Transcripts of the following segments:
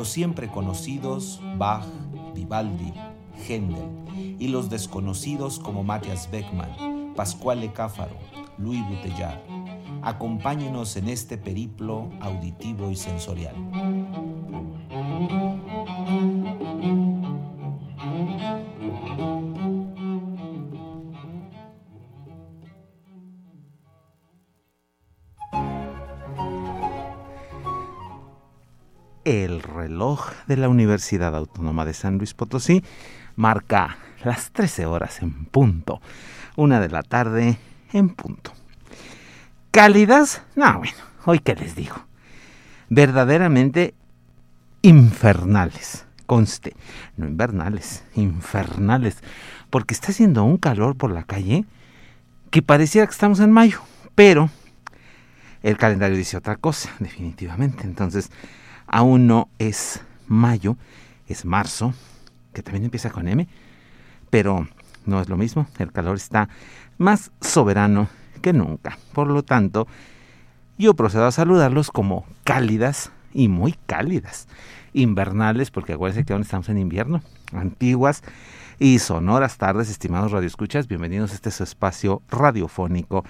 Los siempre conocidos Bach, Vivaldi, Händel y los desconocidos como Matthias Beckmann, Pascual Cáfaro, Louis Bouteillard. Acompáñenos en este periplo auditivo y sensorial. De la Universidad Autónoma de San Luis Potosí marca las 13 horas en punto, una de la tarde en punto. ¿Cálidas? No, bueno, hoy qué les digo. Verdaderamente infernales, conste, no invernales, infernales, porque está haciendo un calor por la calle que pareciera que estamos en mayo, pero el calendario dice otra cosa, definitivamente. Entonces, aún no es mayo, es marzo, que también empieza con M, pero no es lo mismo, el calor está más soberano que nunca. Por lo tanto, yo procedo a saludarlos como cálidas y muy cálidas, invernales, porque acuérdense que aún estamos en invierno, antiguas y sonoras tardes, estimados radioescuchas, bienvenidos a este su espacio radiofónico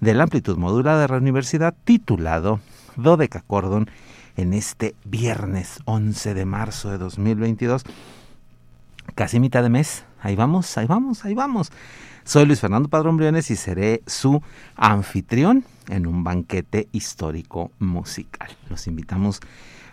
de la amplitud modulada de la universidad titulado Dodecacordon en este viernes 11 de marzo de 2022. Casi mitad de mes. Ahí vamos, ahí vamos, ahí vamos. Soy Luis Fernando Padrón Briones y seré su anfitrión en un banquete histórico musical. Los invitamos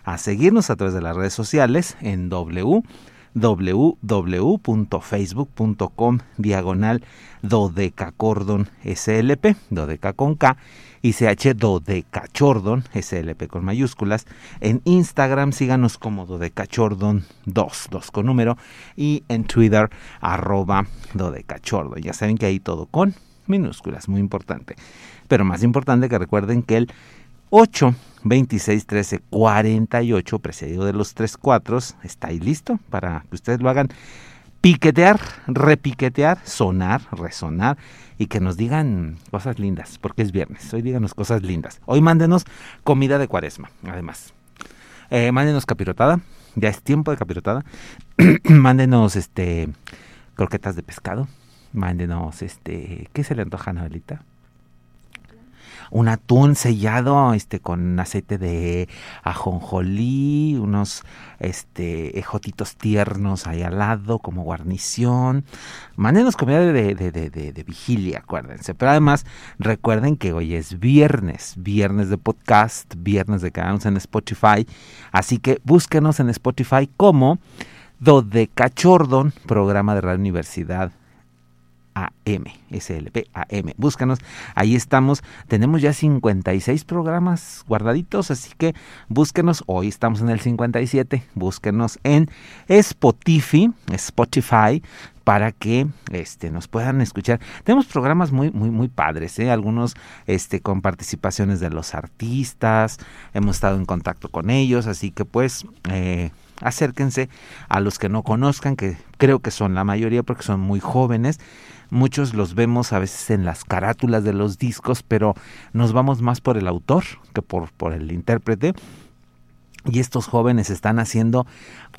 a seguirnos a través de las redes sociales en www.facebook.com diagonal dodecacordon slp, dodeca con K, y CH Dodecachordon, SLP con mayúsculas. En Instagram síganos como Dodecachordon 2, 2 con número. Y en Twitter, arroba Dodecachordon. Ya saben que ahí todo con minúsculas, muy importante. Pero más importante que recuerden que el 8, 26, 13, 48, precedido de los 3 4, está ahí listo para que ustedes lo hagan piquetear, repiquetear, sonar, resonar y que nos digan cosas lindas, porque es viernes. Hoy díganos cosas lindas. Hoy mándenos comida de cuaresma, además. Eh, mándenos capirotada, ya es tiempo de capirotada. mándenos este croquetas de pescado. Mándenos este, ¿qué se le antoja a Noelita? Un atún sellado este con aceite de ajonjolí, unos este ejotitos tiernos ahí al lado como guarnición. Mándenos comida de, de, de, de, vigilia, acuérdense. Pero además recuerden que hoy es viernes, viernes de podcast, viernes de quedarnos en Spotify. Así que búsquenos en Spotify como Dodecachordon, programa de la Universidad AM, SLP AM. Búscanos, ahí estamos. Tenemos ya 56 programas guardaditos, así que búsquenos. Hoy estamos en el 57. Búsquenos en Spotify, Spotify para que este, nos puedan escuchar. Tenemos programas muy, muy, muy padres, ¿eh? algunos este, con participaciones de los artistas, hemos estado en contacto con ellos, así que pues eh, acérquense a los que no conozcan, que creo que son la mayoría porque son muy jóvenes Muchos los vemos a veces en las carátulas de los discos, pero nos vamos más por el autor que por, por el intérprete. Y estos jóvenes están haciendo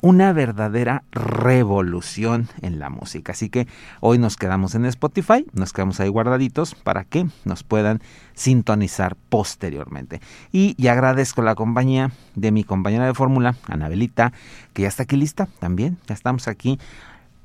una verdadera revolución en la música. Así que hoy nos quedamos en Spotify, nos quedamos ahí guardaditos para que nos puedan sintonizar posteriormente. Y, y agradezco la compañía de mi compañera de fórmula, Anabelita, que ya está aquí lista también. Ya estamos aquí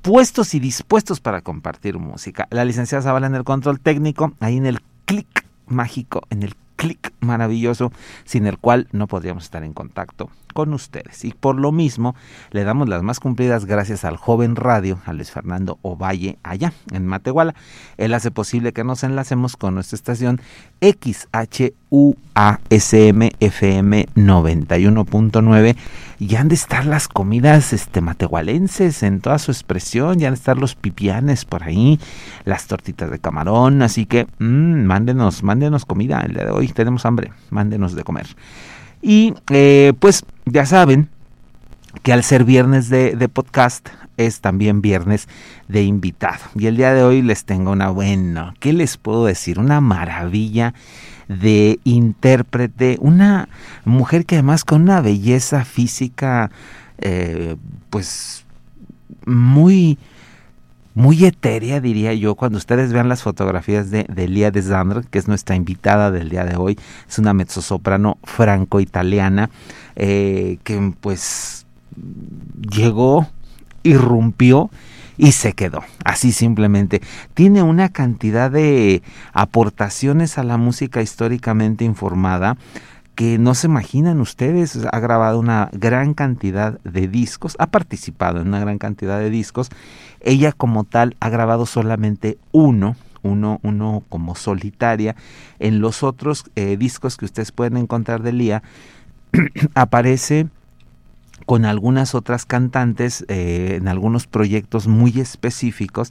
puestos y dispuestos para compartir música. La licenciada Zavala en el control técnico, ahí en el clic mágico, en el clic maravilloso, sin el cual no podríamos estar en contacto con ustedes. Y por lo mismo, le damos las más cumplidas gracias al joven radio, a Luis Fernando Ovalle, allá en Matehuala. Él hace posible que nos enlacemos con nuestra estación XHUASM UASM FM 91.9 y han de estar las comidas este matehualenses en toda su expresión, ya han de estar los pipianes por ahí, las tortitas de camarón, así que mmm, mándenos, mándenos comida el día de hoy, tenemos hambre, mándenos de comer. Y eh, pues ya saben que al ser viernes de, de podcast es también viernes de invitado. Y el día de hoy les tengo una buena, ¿qué les puedo decir? Una maravilla de intérprete, una mujer que además con una belleza física, eh, pues muy, muy etérea, diría yo. Cuando ustedes vean las fotografías de, de Elia de Zandra, que es nuestra invitada del día de hoy, es una mezzosoprano franco-italiana, eh, que pues llegó, irrumpió y se quedó, así simplemente. Tiene una cantidad de aportaciones a la música históricamente informada que no se imaginan ustedes, ha grabado una gran cantidad de discos, ha participado en una gran cantidad de discos. Ella como tal ha grabado solamente uno, uno, uno como solitaria. En los otros eh, discos que ustedes pueden encontrar de Lía, aparece con algunas otras cantantes eh, en algunos proyectos muy específicos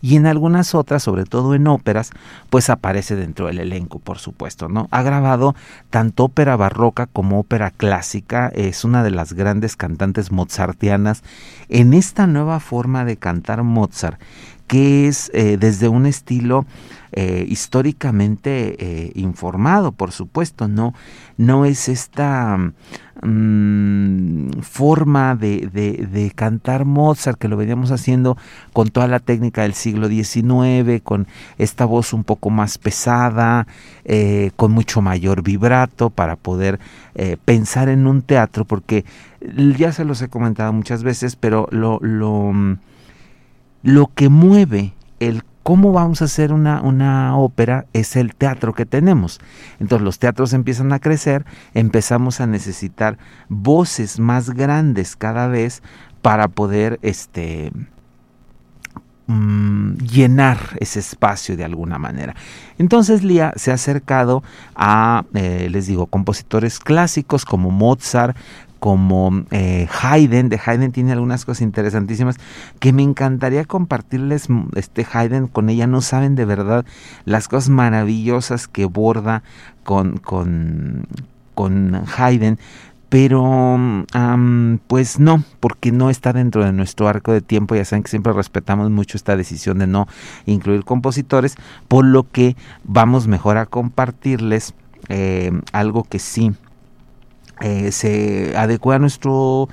y en algunas otras, sobre todo en óperas, pues aparece dentro del elenco, por supuesto, ¿no? Ha grabado tanto ópera barroca como ópera clásica, es una de las grandes cantantes mozartianas en esta nueva forma de cantar Mozart, que es eh, desde un estilo eh, históricamente eh, informado, por supuesto, no, no es esta mm, forma de, de, cantar Mozart que lo veníamos haciendo con toda la técnica del siglo XIX, con esta voz un poco más pesada, con mucho mayor vibrato para poder pensar en un teatro, porque ya se los he comentado muchas veces, pero lo, lo mm, lo que mueve el cómo vamos a hacer una, una, ópera es el teatro que tenemos. Entonces los teatros empiezan a crecer, empezamos a necesitar voces más grandes cada vez para poder este, mm, llenar ese espacio de alguna manera. Entonces Lía se ha acercado a, eh, les digo, compositores clásicos como Mozart, como eh, Haydn. De Haydn tiene algunas cosas interesantísimas que me encantaría compartirles. Mm, este Haydn con ella no saben de verdad las cosas maravillosas que borda con, con, con Haydn. Pero pues no, porque no está dentro de nuestro arco de tiempo. Ya saben que siempre respetamos mucho esta decisión de no incluir compositores, por lo que vamos mejor a compartirles eh, algo que sí eh, se adecua a nuestro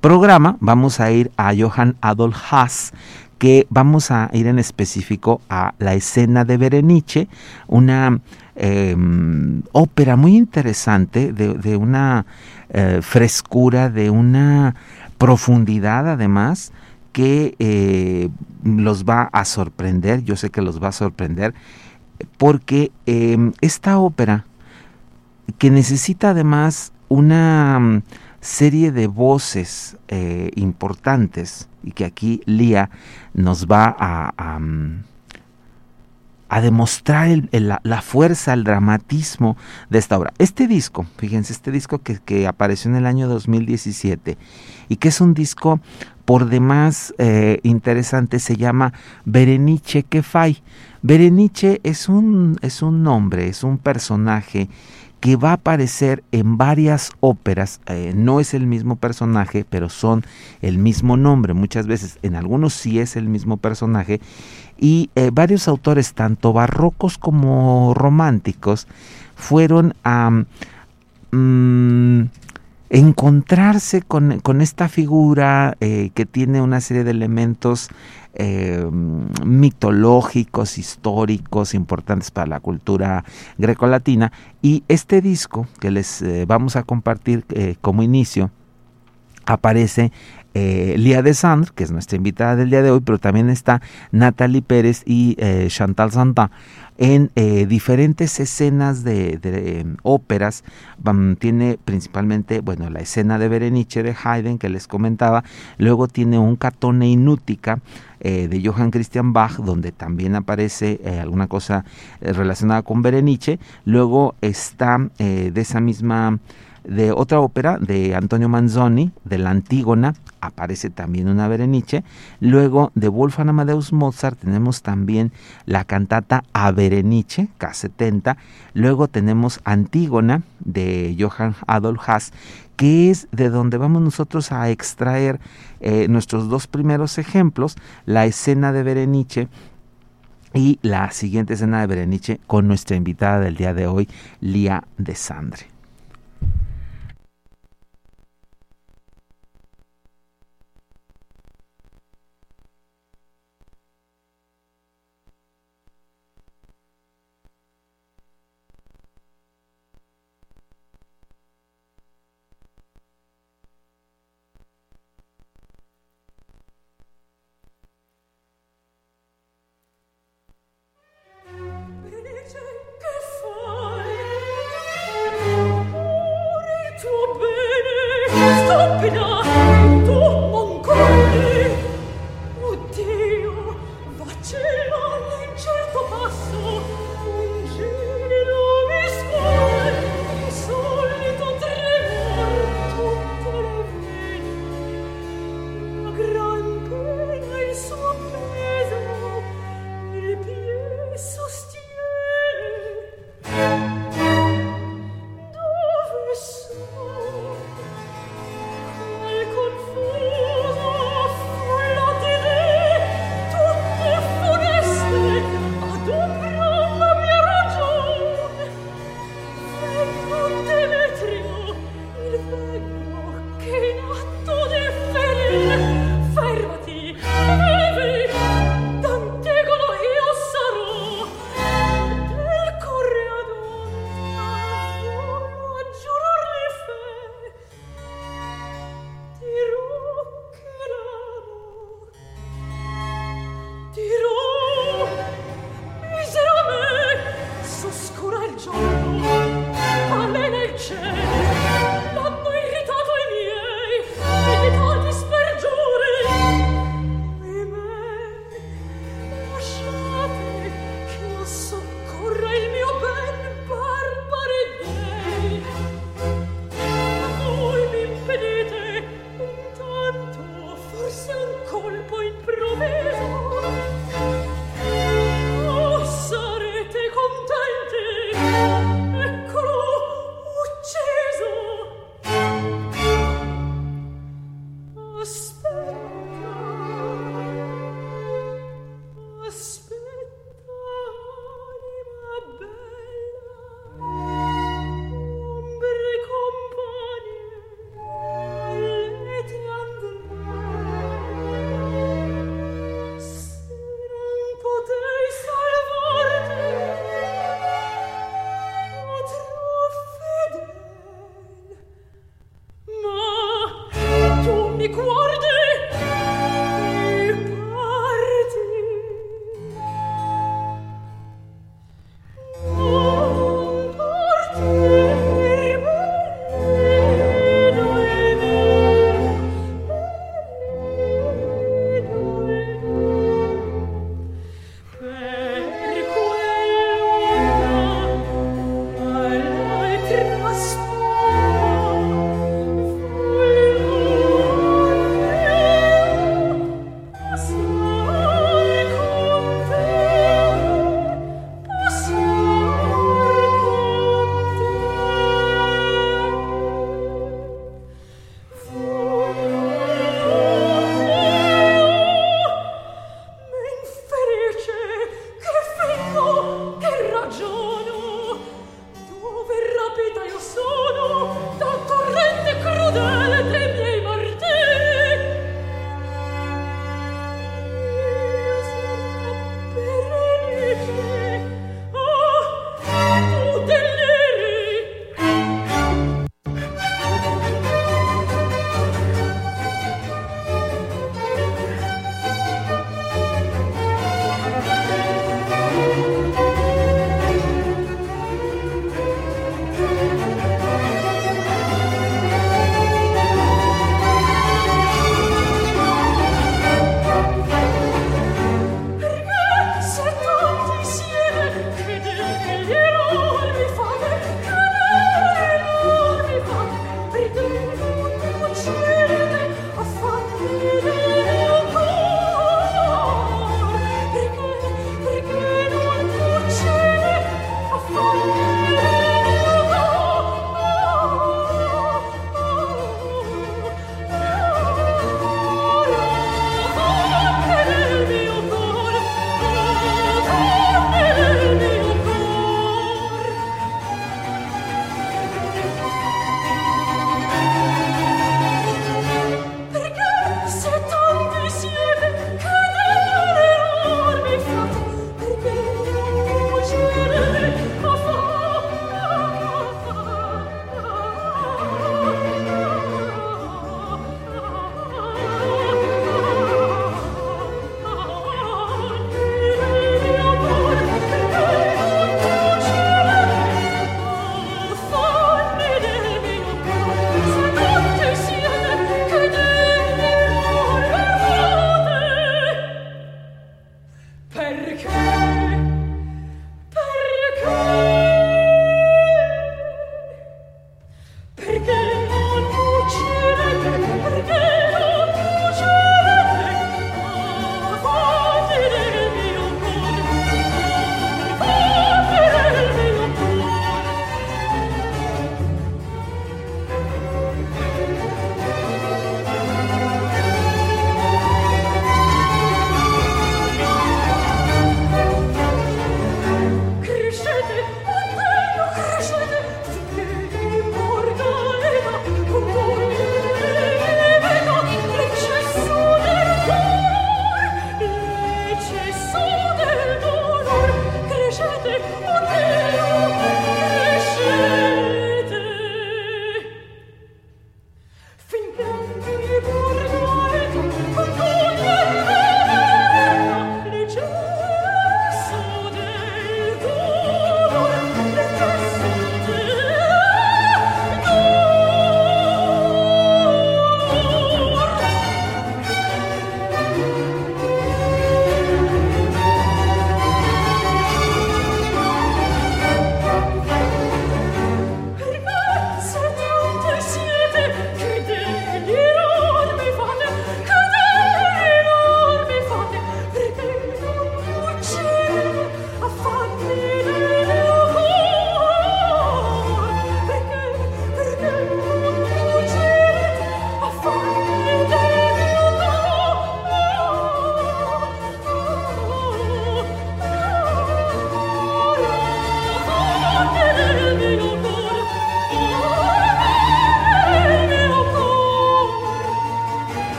programa, vamos a ir a Johann Adolf Haas, que vamos a ir en específico a la escena de Berenice, una em, ópera muy interesante, de, una eh, frescura, de una profundidad además, que eh, los va a sorprender, yo sé que los va a sorprender, porque em, esta ópera, que necesita además una mm, serie de voces eh, importantes y que aquí Lía nos va a, a, mm, demostrar la, fuerza, el dramatismo de esta obra. Este disco, fíjense, este disco que, apareció en el año 2017 y que es un disco por demás eh, interesante, se llama Berenice Kefay. Berenice es un, es un nombre, es un personaje que va a aparecer en varias óperas, eh, no es el mismo personaje, pero son el mismo nombre, muchas veces en algunos sí es el mismo personaje, y eh, varios autores, tanto barrocos como románticos, fueron a... Mm, encontrarse con, esta figura eh, que tiene una serie de elementos eh, mitológicos, históricos, importantes para la cultura grecolatina. Y este disco que les eh, vamos a compartir como inicio aparece eh, Lía de Sandre, que es nuestra invitada del día de hoy, pero también está Natalie Pérez y eh, Chantal Santa en eh, diferentes escenas de, em, óperas. tiene principalmente, bueno, la escena de Berenice de Haydn que les comentaba, luego tiene un Catone Inútica de Johann Christian Bach, donde también aparece alguna cosa relacionada con Berenice, luego está de esa misma de otra ópera de Antonio Manzoni, de la Antígona, aparece también una Berenice. Luego de Wolfgang Amadeus Mozart tenemos también la cantata A Berenice, K70. Luego tenemos Antígona de Johann Adolf Haas, que es de donde vamos nosotros a extraer eh, nuestros dos primeros ejemplos, la escena de Berenice y la siguiente escena de Berenice con nuestra invitada del día de hoy, Lía de Sandre.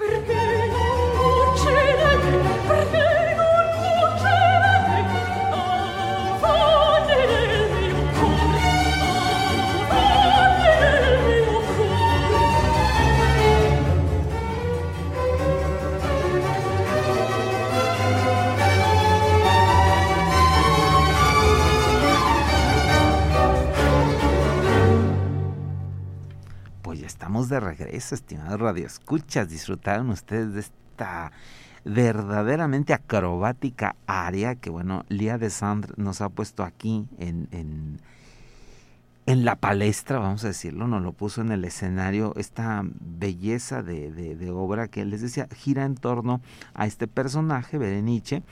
Perché? Regreso, estimados radioescuchas. Disfrutaron ustedes de esta verdaderamente acrobática área que, bueno, Lía de Sandre nos ha puesto aquí en, en, la palestra, vamos a decirlo, nos lo puso en el escenario, esta belleza de, obra que les decía, gira en torno a este personaje, Berenice,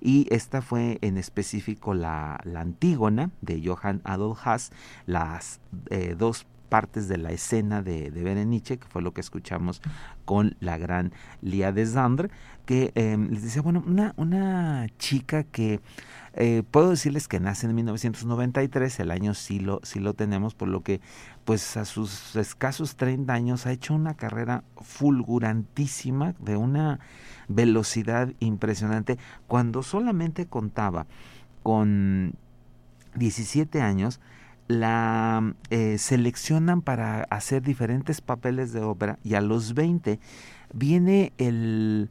y esta fue en específico la, la Antígona de Johann Adolf Haas, las eh, dos partes de la escena de, de, Berenice, que fue lo que escuchamos con la gran Lía de Zandre, que eh, les decía, bueno, una, una chica que eh, puedo decirles que nace en 1993, el año sí lo, sí lo tenemos, por lo que pues a sus escasos 30 años ha hecho una carrera fulgurantísima de una velocidad impresionante. Cuando solamente contaba con 17 años la eh, seleccionan para hacer diferentes papeles de ópera y a los 20 viene el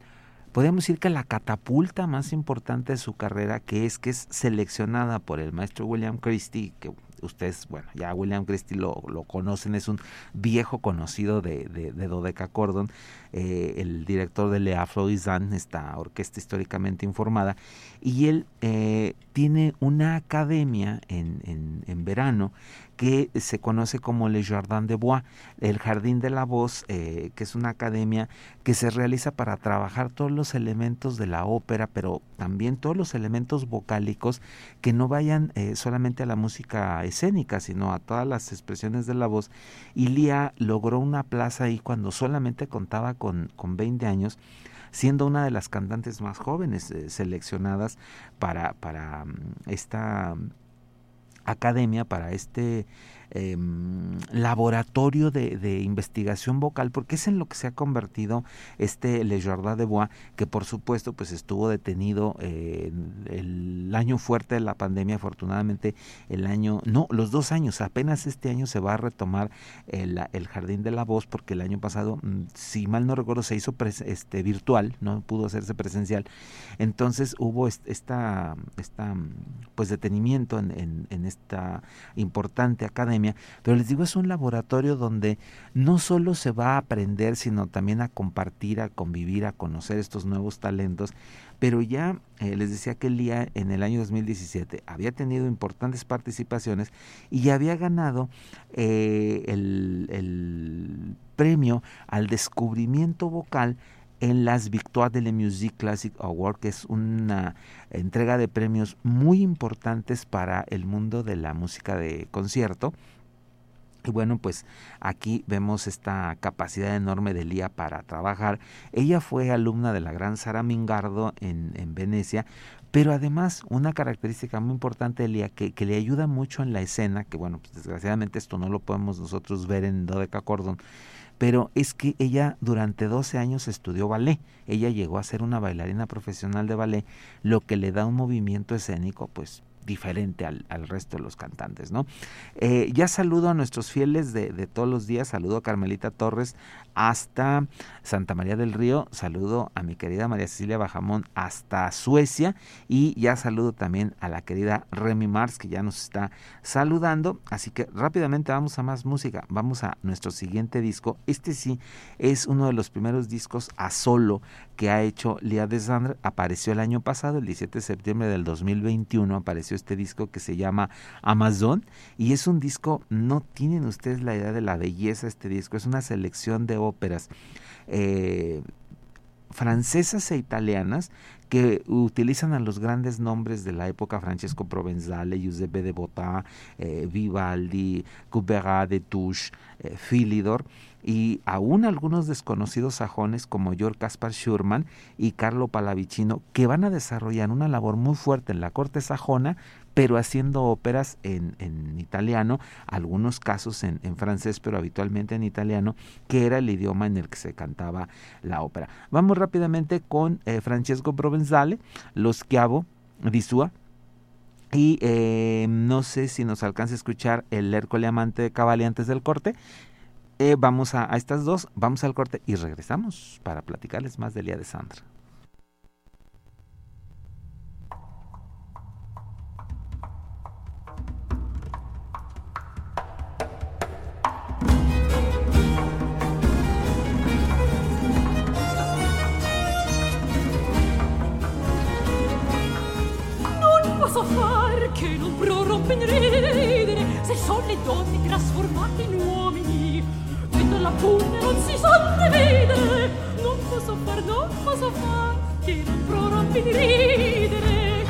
podemos decir que la catapulta más importante de su carrera que es que es seleccionada por el maestro William Christie que ustedes, bueno, ya William Christie lo, lo conocen, es un viejo conocido de, de, de Dodeca Cordon, eh, el director de Le Afrodisant, esta orquesta históricamente informada, y él eh, tiene una academia en, en, en, verano que se conoce como Le Jardin de Bois, el Jardín de la Voz, eh, que es una academia que se realiza para trabajar todos los elementos de la ópera, pero también todos los elementos vocálicos que no vayan eh, solamente a la música escénica, sino a todas las expresiones de la voz. Y Lía logró una plaza ahí cuando solamente contaba con, con 20 años siendo una de las cantantes más jóvenes eh, seleccionadas para, para um, esta academia, para este eh, laboratorio de, investigación vocal, porque es en lo que se ha convertido este Le de Bois, que por supuesto pues estuvo detenido eh, el año fuerte de la pandemia, afortunadamente el año, no, los dos años, apenas este año se va a retomar el, el Jardín de la Voz, porque el año pasado, mm, si mal no recuerdo, se hizo este, virtual, no pudo hacerse presencial, entonces hubo esta, esta pues detenimiento en, en, en esta importante academia pero les digo, es un laboratorio donde no solo se va a aprender, sino también a compartir, a convivir, a conocer estos nuevos talentos. Pero ya eh, les decía que Lía en el año 2017 había tenido importantes participaciones y había ganado eh, el premio al descubrimiento vocal en las Victoires de la Musique Classic Award, que es una entrega de premios muy importantes para el mundo de la música de concierto. Y bueno, pues aquí vemos esta capacidad enorme de Lía para trabajar. Ella fue alumna de la gran Sara Mingardo en, en Venecia, pero además una característica muy importante de Lía que, que, le ayuda mucho en la escena, que bueno, pues desgraciadamente esto no lo podemos nosotros ver en Dodeca Cordon, pero es que ella durante 12 años estudió ballet. Ella llegó a ser una bailarina profesional de ballet, lo que le da un movimiento escénico pues diferente al, al, resto de los cantantes, ¿no? Eh, ya saludo a nuestros fieles de, de, todos los días, saludo a Carmelita Torres hasta Santa María del Río, saludo a mi querida María Cecilia Bajamón hasta Suecia. Y ya saludo también a la querida Remy Mars que ya nos está saludando, así que rápidamente vamos a más música, vamos a nuestro siguiente disco, este sí es uno de los primeros discos a solo que ha hecho Lía de Sandre, apareció el año pasado, el 17 de septiembre del 2021 apareció este disco que se llama Amazon y es un disco, no tienen ustedes la idea de la belleza este disco, es una selección de óperas eh, francesas e italianas que utilizan a los grandes nombres de la época, Francesco Provenzale, Giuseppe de Botà, eh, Vivaldi, Couperat de Touche, eh, Philidor, y aún algunos desconocidos sajones como Georg Caspar Schurman y Carlo Pallavicino, que van a desarrollar una labor muy fuerte en la corte sajona, pero haciendo óperas en, en italiano, algunos casos en, en, francés, pero habitualmente en italiano, que era el idioma en el que se cantaba la ópera. Vamos rápidamente con eh, Francesco Provenzale, Lo Schiavo di Sua, y eh, no sé si nos alcanza a escuchar el Hércole Amante de Cavalli antes del corte. Eh, vamos a, a, estas dos, vamos al corte y regresamos para platicarles más del día de Sandra. Posso far che non prorompe in ridere se sono e le donne trasformate in uomini Punta non si sa vedere Non posso far, non posso far Che non prorompi di ridere.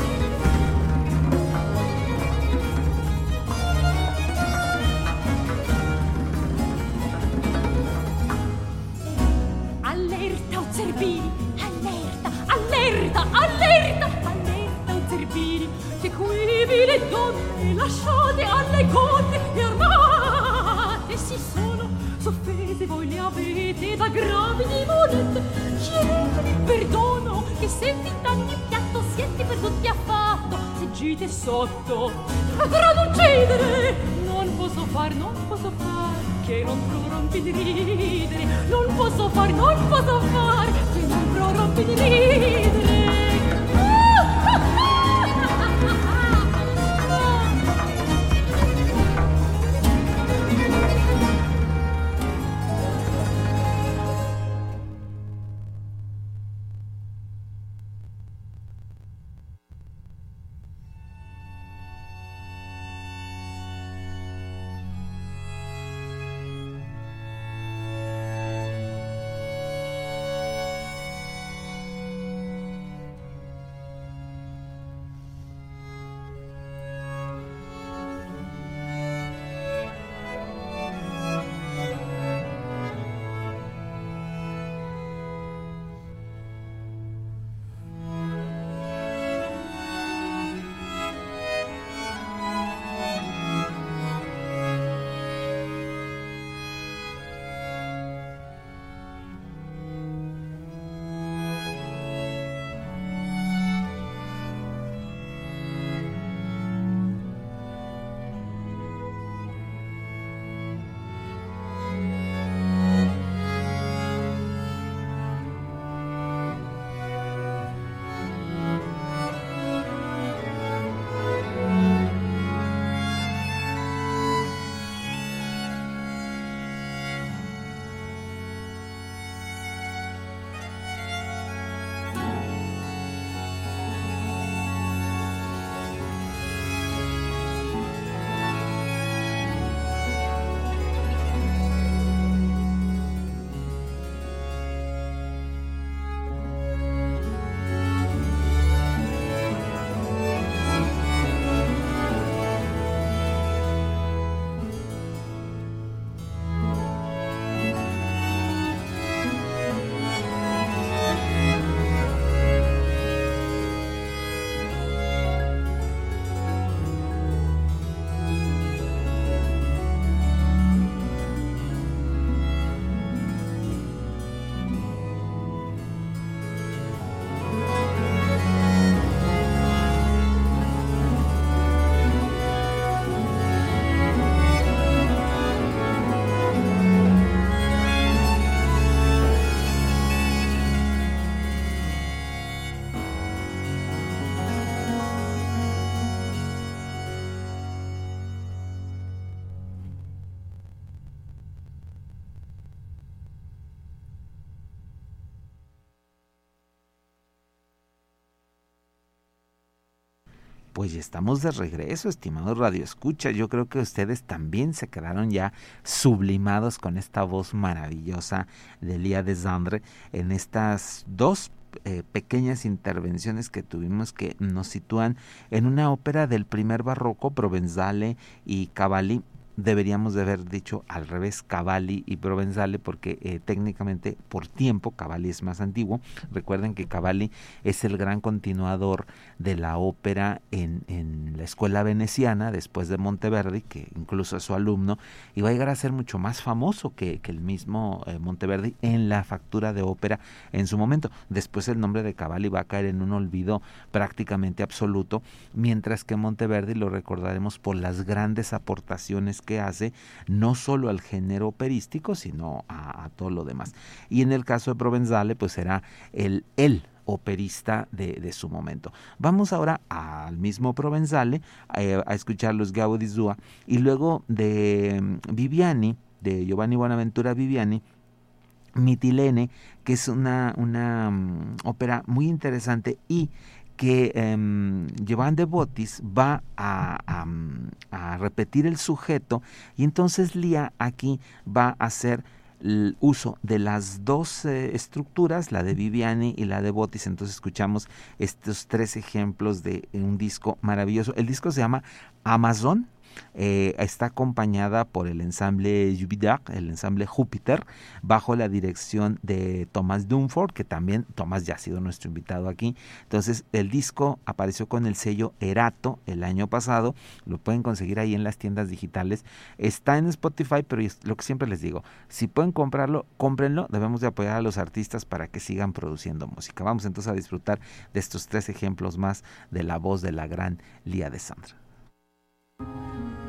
Allerta, o zerbini, allerta, allerta, allerta, allerta, o zerbini Che qui le donne lasciate alle conte e armate Si sono soffese, voi le avete da gravi monete Chiedete il perdono che se vi il piatto siete perduti affatto. Se gite sotto, potranno uccidere. Non posso far, non posso far che non prorompi di ridere. Non posso far, non posso far che non prorompi di ridere Pues ya estamos de regreso, estimados Radio Escucha. Yo creo que ustedes también se quedaron ya sublimados con esta voz maravillosa de Lía de Zandre en estas dos eh, pequeñas intervenciones que tuvimos que nos sitúan en una ópera del primer barroco, Provenzale y Cavalli, deberíamos de haber dicho al revés Cavalli y Provenzale porque eh, técnicamente por tiempo Cavalli es más antiguo. Recuerden que Cavalli es el gran continuador de la ópera en, en la escuela veneciana después de Monteverdi, que incluso es su alumno, y va a llegar a ser mucho más famoso que, que el mismo eh, Monteverdi en la factura de ópera en su momento. Después el nombre de Cavalli va a caer en un olvido prácticamente absoluto, mientras que Monteverdi lo recordaremos por las grandes aportaciones que hace no solo al género operístico, sino a, todo lo demás. Y en el caso de Provenzale, pues será el él operista de, su momento. Vamos ahora al mismo Provenzale eh, a escuchar los Gaudí Zua y luego de mm, Viviani, de Giovanni Buenaventura Viviani, Mitilene, que es una, una um, ópera muy interesante y que eh, de Botis va a, a, repetir el sujeto y entonces Lía aquí va a hacer el uso de las dos eh, estructuras, la de Viviani y la de Botis. Entonces escuchamos estos tres ejemplos de un disco maravilloso. El disco se llama Amazon eh, está acompañada por el ensamble Jupiter, el ensamble Júpiter, bajo la dirección de Thomas Dunford, que también Thomas ya ha sido nuestro invitado aquí. Entonces, el disco apareció con el sello Erato el año pasado, lo pueden conseguir ahí en las tiendas digitales. Está en Spotify, pero lo que siempre les digo, si pueden comprarlo, cómprenlo, debemos de apoyar a los artistas para que sigan produciendo música. Vamos entonces a disfrutar de estos tres ejemplos más de la voz de la gran Lía de Sandra. Música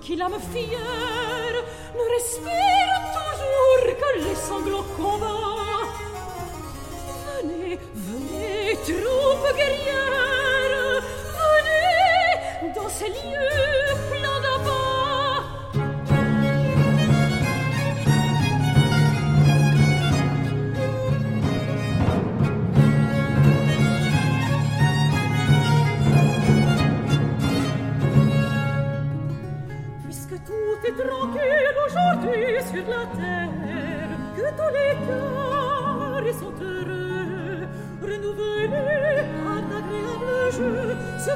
qui l'âme fière ne respire toujours que les sanglots combats. Venez, venez, troupes guerrières, venez dans ces lieux tout est tranquille aujourd'hui sur la terre, que tous les cœurs sont heureux, renouvelés par d'agréables jeux, ce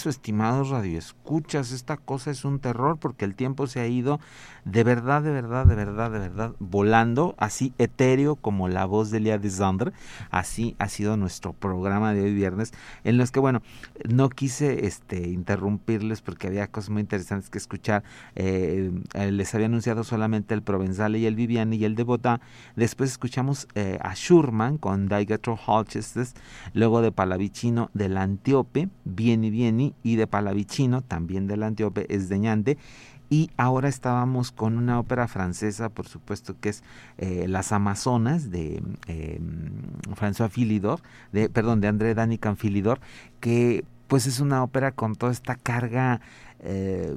regreso, estimados radioescuchas. Esta cosa es un terror porque el tiempo se ha ido de verdad, de verdad, de verdad, de verdad, volando, así etéreo como la voz de Lía de Zandre. Así ha sido nuestro programa de hoy viernes, en los que, bueno, no quise este, interrumpirles porque había cosas muy interesantes que escuchar. Eh, eh, les había anunciado solamente el Provenzale y el Viviani y el de. Después escuchamos eh, a Schurman con Daigatro Holchestes, luego de Palavicino del Antiope, Vieni Vieni, y de Palavicino, también del Antiope, es Deñante. Y ahora estábamos con una ópera francesa, por supuesto, que es eh, Las Amazonas de eh, François Philidor, de, perdón, de André Danican Philidor, que pues es una ópera con toda esta carga eh,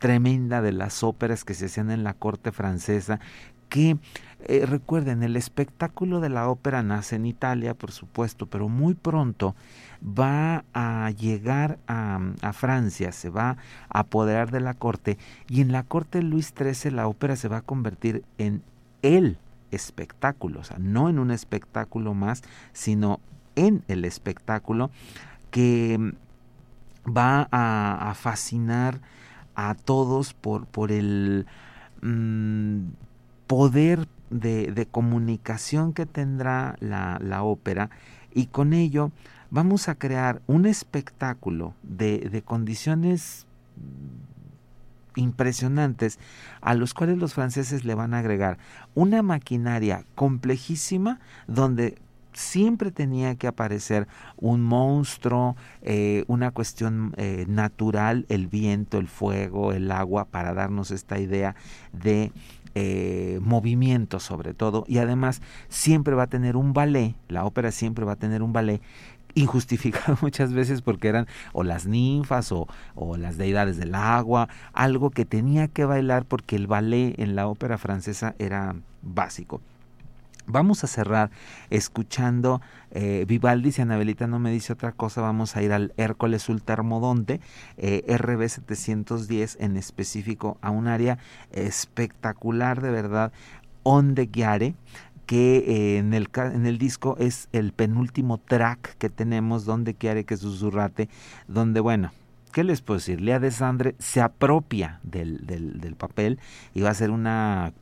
tremenda de las óperas que se hacían en la corte francesa, que eh, recuerden, el espectáculo de la ópera nace en Italia, por supuesto, pero muy pronto va a llegar a, Francia, se va a apoderar de la corte y en la corte Luis XIII la ópera se va a convertir en el espectáculo, o sea, no en un espectáculo más, sino en el espectáculo que va a, fascinar a todos por, por el mmm, poder de, de, comunicación que tendrá la, la, ópera y con ello vamos a crear un espectáculo de, de condiciones impresionantes a los cuales los franceses le van a agregar una maquinaria complejísima donde siempre tenía que aparecer un monstruo, eh, una cuestión eh, natural, el viento, el fuego, el agua, para darnos esta idea de eh, movimiento sobre todo. Y además siempre va a tener un ballet, la ópera siempre va a tener un ballet injustificado muchas veces porque eran o las ninfas o, o, las deidades del agua, algo que tenía que bailar porque el ballet en la ópera francesa era básico. Vamos a cerrar escuchando eh, Vivaldi, si Anabelita no me dice otra cosa, vamos a ir al Hércules Ultermodonte, eh, RB 710 en específico, a un área espectacular de verdad, Onde Chiare, que eh, en, el, en el disco es el penúltimo track que tenemos, Donde Chiare, que susurrate, donde, bueno, ¿qué les puedo decir? Lea de Sandre se apropia del, del, del papel y va a ser una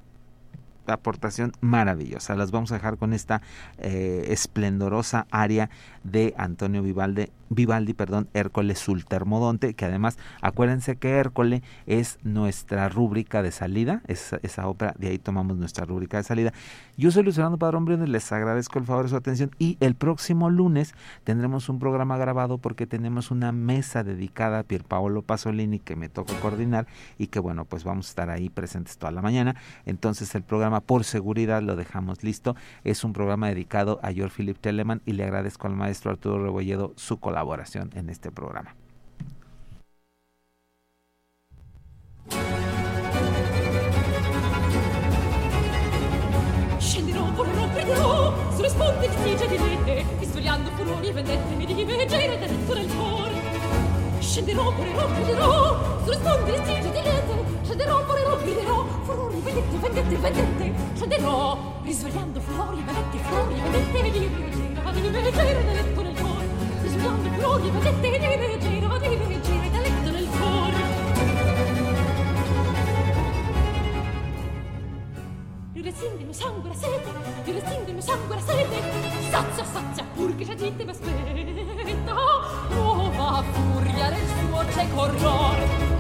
aportación maravillosa. Las vamos a dejar con esta eh, esplendorosa área de Antonio Vivaldi, Vivaldi, perdón, Hércules Ultermodonte, que además acuérdense que Hércules es nuestra rúbrica de salida, esa, esa ópera, de ahí tomamos nuestra rúbrica de salida. Yo soy Fernando Padrón Briones, les agradezco el favor de su atención y el próximo lunes tendremos un programa grabado porque tenemos una mesa dedicada a Pierpaolo Pasolini que me toca coordinar y que bueno, pues vamos a estar ahí presentes toda la mañana. Entonces el programa por seguridad lo dejamos listo. Es un programa dedicado a George Philip Telemann y le agradezco al maestro Arturo Rebolledo su colaboración en este programa. Furori, vendette, vendette, vendette Scenderò, risvegliando furori e vendette Furori e vendette Mi riveggere del letto nel cuore Risvegliando furori e vendette Mi riveggere del letto nel cuore Rirescinde il mio sangue la sete, rirescinde il mio sangue la sete. Sazia, sazia, pur che dite mi aspetta. Nuova furia del suo cieco orrore.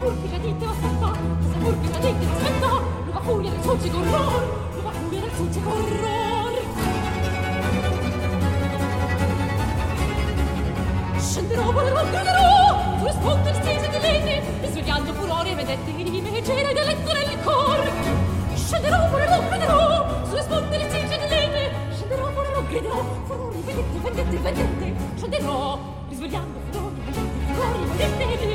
pur che la gente lo aspettò, ma se pur che la gente lo aspettò, nuova furia del sulci corror, nuova furia del sulci corror. Scenderò, volerò, griderò, sulle sponde stese di lene, e svegliando furore vedette che rime che c'era del letto nel cor. Scenderò, volerò, griderò, sulle sponde stese di lene, scenderò, volerò, griderò, furore, vedette, vedette, vedette, scenderò, risvegliando furore, vedette, vedette, vedette,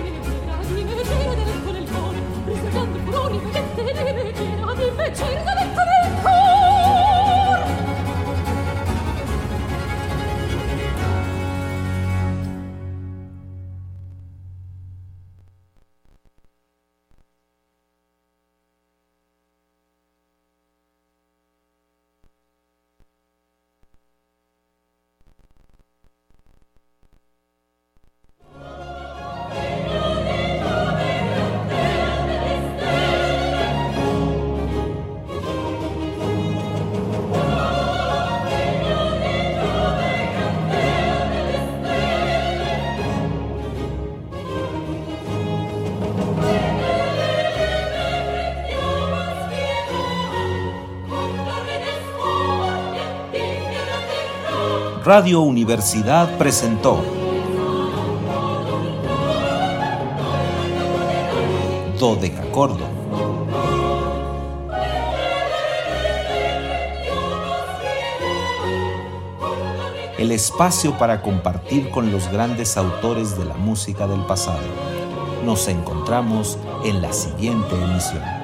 Radio Universidad presentó Dodecacordo. El espacio para compartir con los grandes autores de la música del pasado. Nos encontramos en la siguiente emisión.